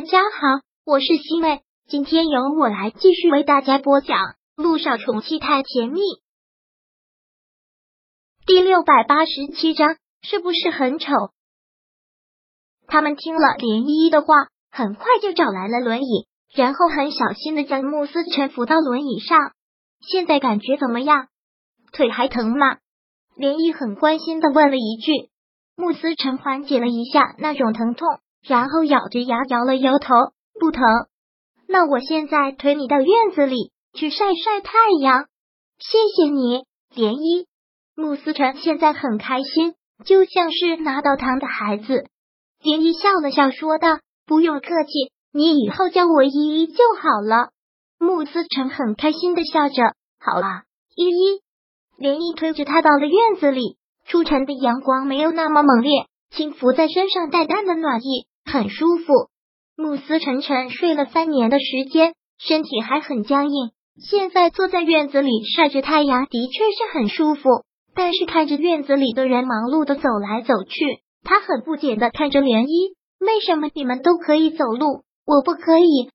大家好，我是西妹，今天由我来继续为大家播讲《路上宠妻太甜蜜》第六百八十七章，是不是很丑？他们听了连依依的话，很快就找来了轮椅，然后很小心的将慕思辰扶到轮椅上。现在感觉怎么样？腿还疼吗？连依很关心的问了一句。慕思辰缓解了一下那种疼痛。然后咬着牙摇了摇头，不疼。那我现在推你到院子里去晒晒太阳。谢谢你，涟漪。穆思辰现在很开心，就像是拿到糖的孩子。涟漪笑了笑，说道：“不用客气，你以后叫我依依就好了。”穆思辰很开心的笑着：“好啦，依依。”涟漪推着他到了院子里，初晨的阳光没有那么猛烈，轻拂在身上淡淡的暖意。很舒服。慕斯沉沉睡了三年的时间，身体还很僵硬。现在坐在院子里晒着太阳，的确是很舒服。但是看着院子里的人忙碌的走来走去，他很不解的看着涟漪：为什么你们都可以走路，我不可以？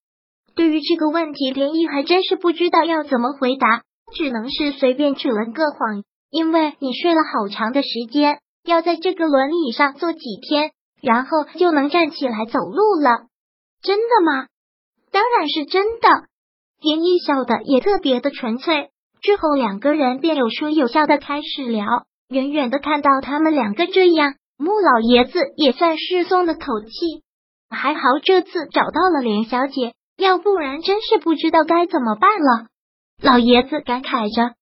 对于这个问题，涟漪还真是不知道要怎么回答，只能是随便扯了个谎。因为你睡了好长的时间，要在这个轮椅上坐几天。然后就能站起来走路了，真的吗？当然是真的。林毅笑的也特别的纯粹。之后两个人便有说有笑的开始聊。远远的看到他们两个这样，穆老爷子也算是松了口气。还好这次找到了连小姐，要不然真是不知道该怎么办了。老爷子感慨着：“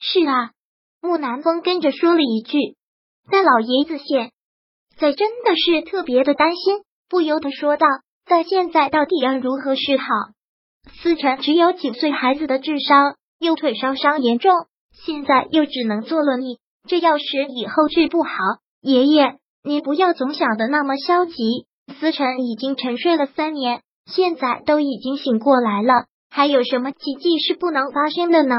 是啊。”木南风跟着说了一句：“在老爷子县。”在真的是特别的担心，不由得说道：“但现在到底要如何是好？”思辰只有几岁孩子的智商，右腿烧伤严重，现在又只能坐轮椅，这要是以后治不好，爷爷，你不要总想的那么消极。思辰已经沉睡了三年，现在都已经醒过来了，还有什么奇迹是不能发生的呢？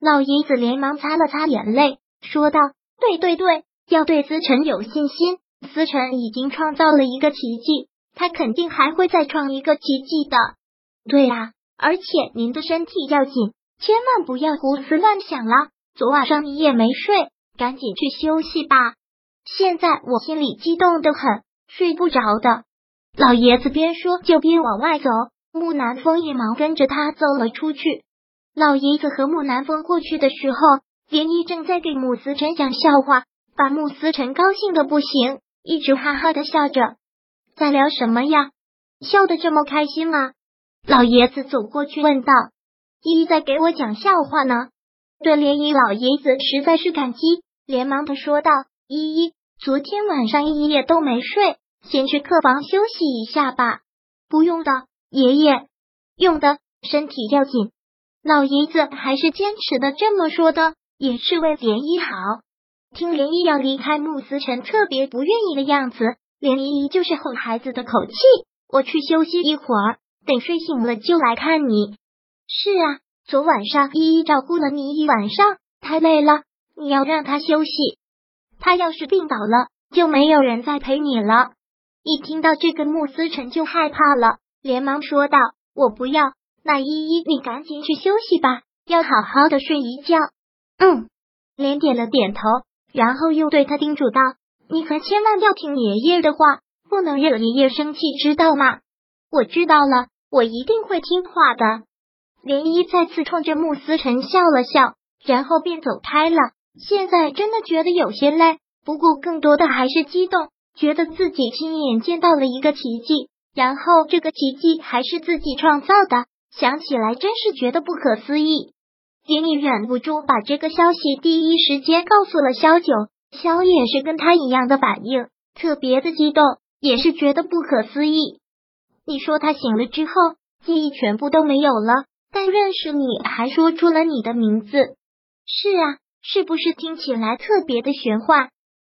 老爷子连忙擦了擦眼泪，说道：“对对对，要对思辰有信心。”思辰已经创造了一个奇迹，他肯定还会再创一个奇迹的。对啊，而且您的身体要紧，千万不要胡思乱想了。昨晚上你也没睡，赶紧去休息吧。现在我心里激动的很，睡不着的。老爷子边说就边往外走，木南风也忙跟着他走了出去。老爷子和木南风过去的时候，连依正在给穆思辰讲笑话，把穆思辰高兴的不行。一直哈哈的笑着，在聊什么呀？笑得这么开心吗？老爷子走过去问道。依依在给我讲笑话呢。对涟漪老爷子实在是感激，连忙的说道：“依依，昨天晚上一夜都没睡，先去客房休息一下吧。”不用的，爷爷，用的，身体要紧。老爷子还是坚持的这么说的，也是为涟漪好。听涟漪要离开穆思辰特别不愿意的样子，涟漪依就是哄孩子的口气。我去休息一会儿，等睡醒了就来看你。是啊，昨晚上依依照顾了你一晚上，太累了，你要让他休息。他要是病倒了，就没有人再陪你了。一听到这个，穆思辰就害怕了，连忙说道：“我不要。那依依，你赶紧去休息吧，要好好的睡一觉。”嗯，连点了点头。然后又对他叮嘱道：“你可千万要听爷爷的话，不能惹爷爷生气，知道吗？”我知道了，我一定会听话的。涟漪再次冲着穆思辰笑了笑，然后便走开了。现在真的觉得有些累，不过更多的还是激动，觉得自己亲眼见到了一个奇迹，然后这个奇迹还是自己创造的，想起来真是觉得不可思议。丁毅忍不住把这个消息第一时间告诉了萧九，萧也是跟他一样的反应，特别的激动，也是觉得不可思议。你说他醒了之后记忆全部都没有了，但认识你还说出了你的名字，是啊，是不是听起来特别的玄幻？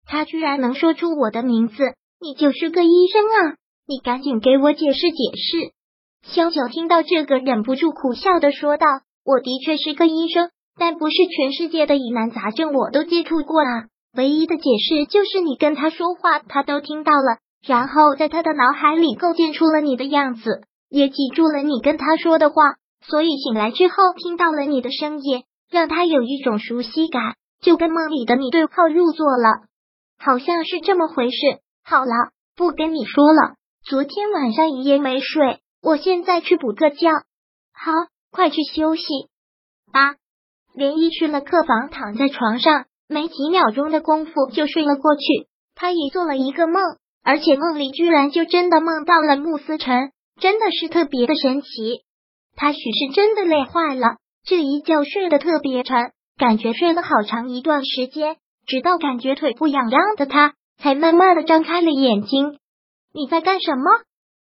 他居然能说出我的名字，你就是个医生啊！你赶紧给我解释解释。萧九听到这个，忍不住苦笑的说道。我的确是个医生，但不是全世界的疑难杂症我都接触过啊。唯一的解释就是你跟他说话，他都听到了。然后在他的脑海里构建出了你的样子，也记住了你跟他说的话，所以醒来之后听到了你的声音，让他有一种熟悉感，就跟梦里的你对号入座了，好像是这么回事。好了，不跟你说了，昨天晚上一夜没睡，我现在去补个觉。好，快去休息。八，连依去了客房，躺在床上，没几秒钟的功夫就睡了过去。他也做了一个梦。而且梦里居然就真的梦到了穆思辰，真的是特别的神奇。他许是真的累坏了，这一觉睡得特别沉，感觉睡了好长一段时间，直到感觉腿部痒痒的他，才慢慢的张开了眼睛。你在干什么？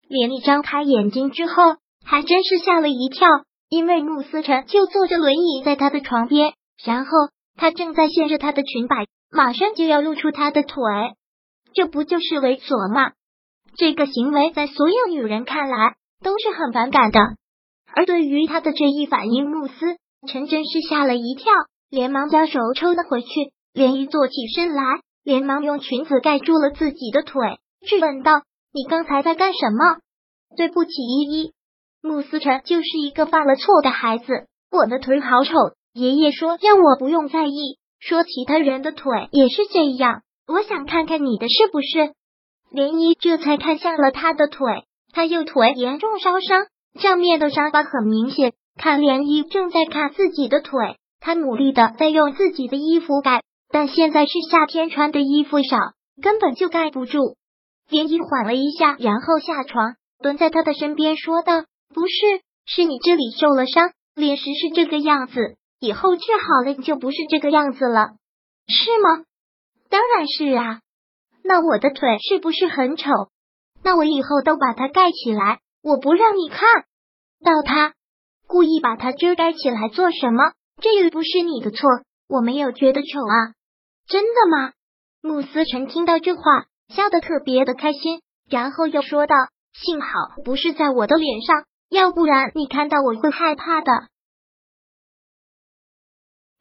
连丽张开眼睛之后，还真是吓了一跳，因为穆思辰就坐着轮椅在他的床边，然后他正在掀着他的裙摆，马上就要露出他的腿。这不就是猥琐吗？这个行为在所有女人看来都是很反感的。而对于他的这一反应，慕斯陈真是吓了一跳，连忙将手抽了回去。连一坐起身来，连忙用裙子盖住了自己的腿，质问道：“你刚才在干什么？”对不起，依依。慕斯辰就是一个犯了错的孩子。我的腿好丑，爷爷说让我不用在意，说其他人的腿也是这样。我想看看你的是不是？涟漪这才看向了他的腿，他右腿严重烧伤，上面的伤疤很明显。看涟漪正在看自己的腿，他努力的在用自己的衣服盖，但现在是夏天，穿的衣服少，根本就盖不住。涟漪缓了一下，然后下床，蹲在他的身边说道：“不是，是你这里受了伤，脸时是这个样子，以后治好了就不是这个样子了，是吗？”当然是啊，那我的腿是不是很丑？那我以后都把它盖起来，我不让你看到它，故意把它遮盖起来做什么？这又不是你的错，我没有觉得丑啊，真的吗？慕思辰听到这话，笑得特别的开心，然后又说道：“幸好不是在我的脸上，要不然你看到我会害怕的。”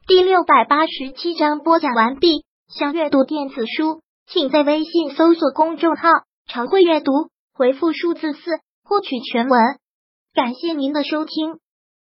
第六百八十七章播讲完毕。想阅读电子书，请在微信搜索公众号“常会阅读”，回复数字四获取全文。感谢您的收听。